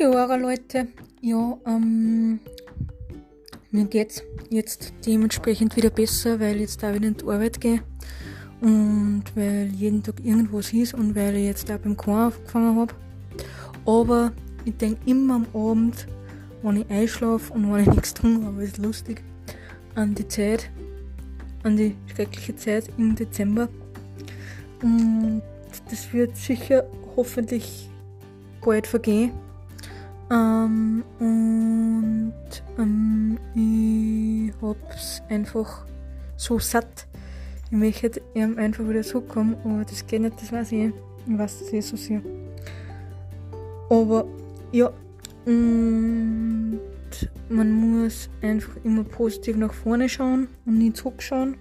Jahre, Leute. Ja, ähm, mir geht's jetzt dementsprechend wieder besser, weil ich jetzt da wieder in die Arbeit gehe und weil jeden Tag irgendwas ist und weil ich jetzt auch beim Korn aufgefangen habe. Aber ich denke immer am Abend, wenn ich einschlafe und wenn ich nichts tue, aber ist lustig, an die Zeit, an die schreckliche Zeit im Dezember. Und das wird sicher hoffentlich bald vergehen. Ähm, und ähm, ich hab's einfach so satt. Ich möchte ihm einfach wieder zurückkommen, aber das geht nicht, das weiß ich. Ich weiß das eh so sehr. Aber ja, und man muss einfach immer positiv nach vorne schauen und nie zurückschauen.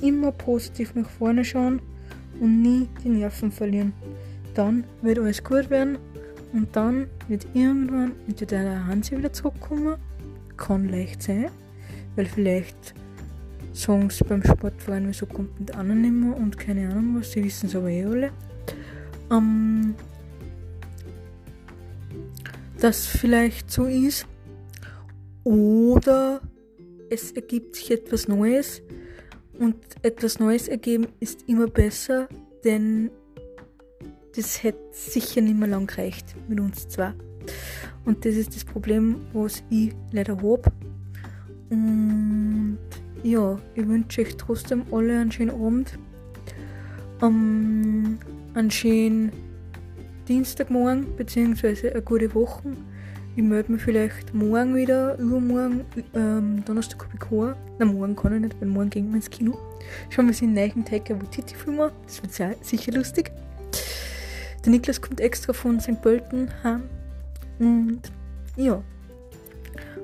Immer positiv nach vorne schauen und nie die Nerven verlieren. Dann wird alles gut werden und dann wird irgendwann mit der Hansi wieder zurückkommen. Kann leicht sein, weil vielleicht sagen sie beim Sportverein, wieso kommt mit anderen nicht mehr und keine Ahnung was, sie wissen es aber eh alle. Ähm, das vielleicht so ist. Oder es ergibt sich etwas Neues. Und etwas Neues ergeben ist immer besser, denn das hätte sicher nicht mehr lang gereicht mit uns zwei. Und das ist das Problem, was ich leider habe. Und ja, ich wünsche euch trotzdem alle einen schönen Abend. Um, einen schönen Dienstagmorgen, beziehungsweise eine gute Woche. Ich melde mich vielleicht morgen wieder, übermorgen, ähm, Donnerstag habe ich keinen. Na, morgen kann ich nicht, weil morgen gehen wir ins Kino. Schauen wir uns den neuen Taika Waititi Film an. Das wird sehr, sicher lustig. Der Niklas kommt extra von St. Pölten heim. Und ja,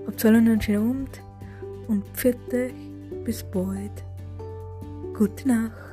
habt alle einen schönen Abend und pfiat euch. Bis bald. Gute Nacht.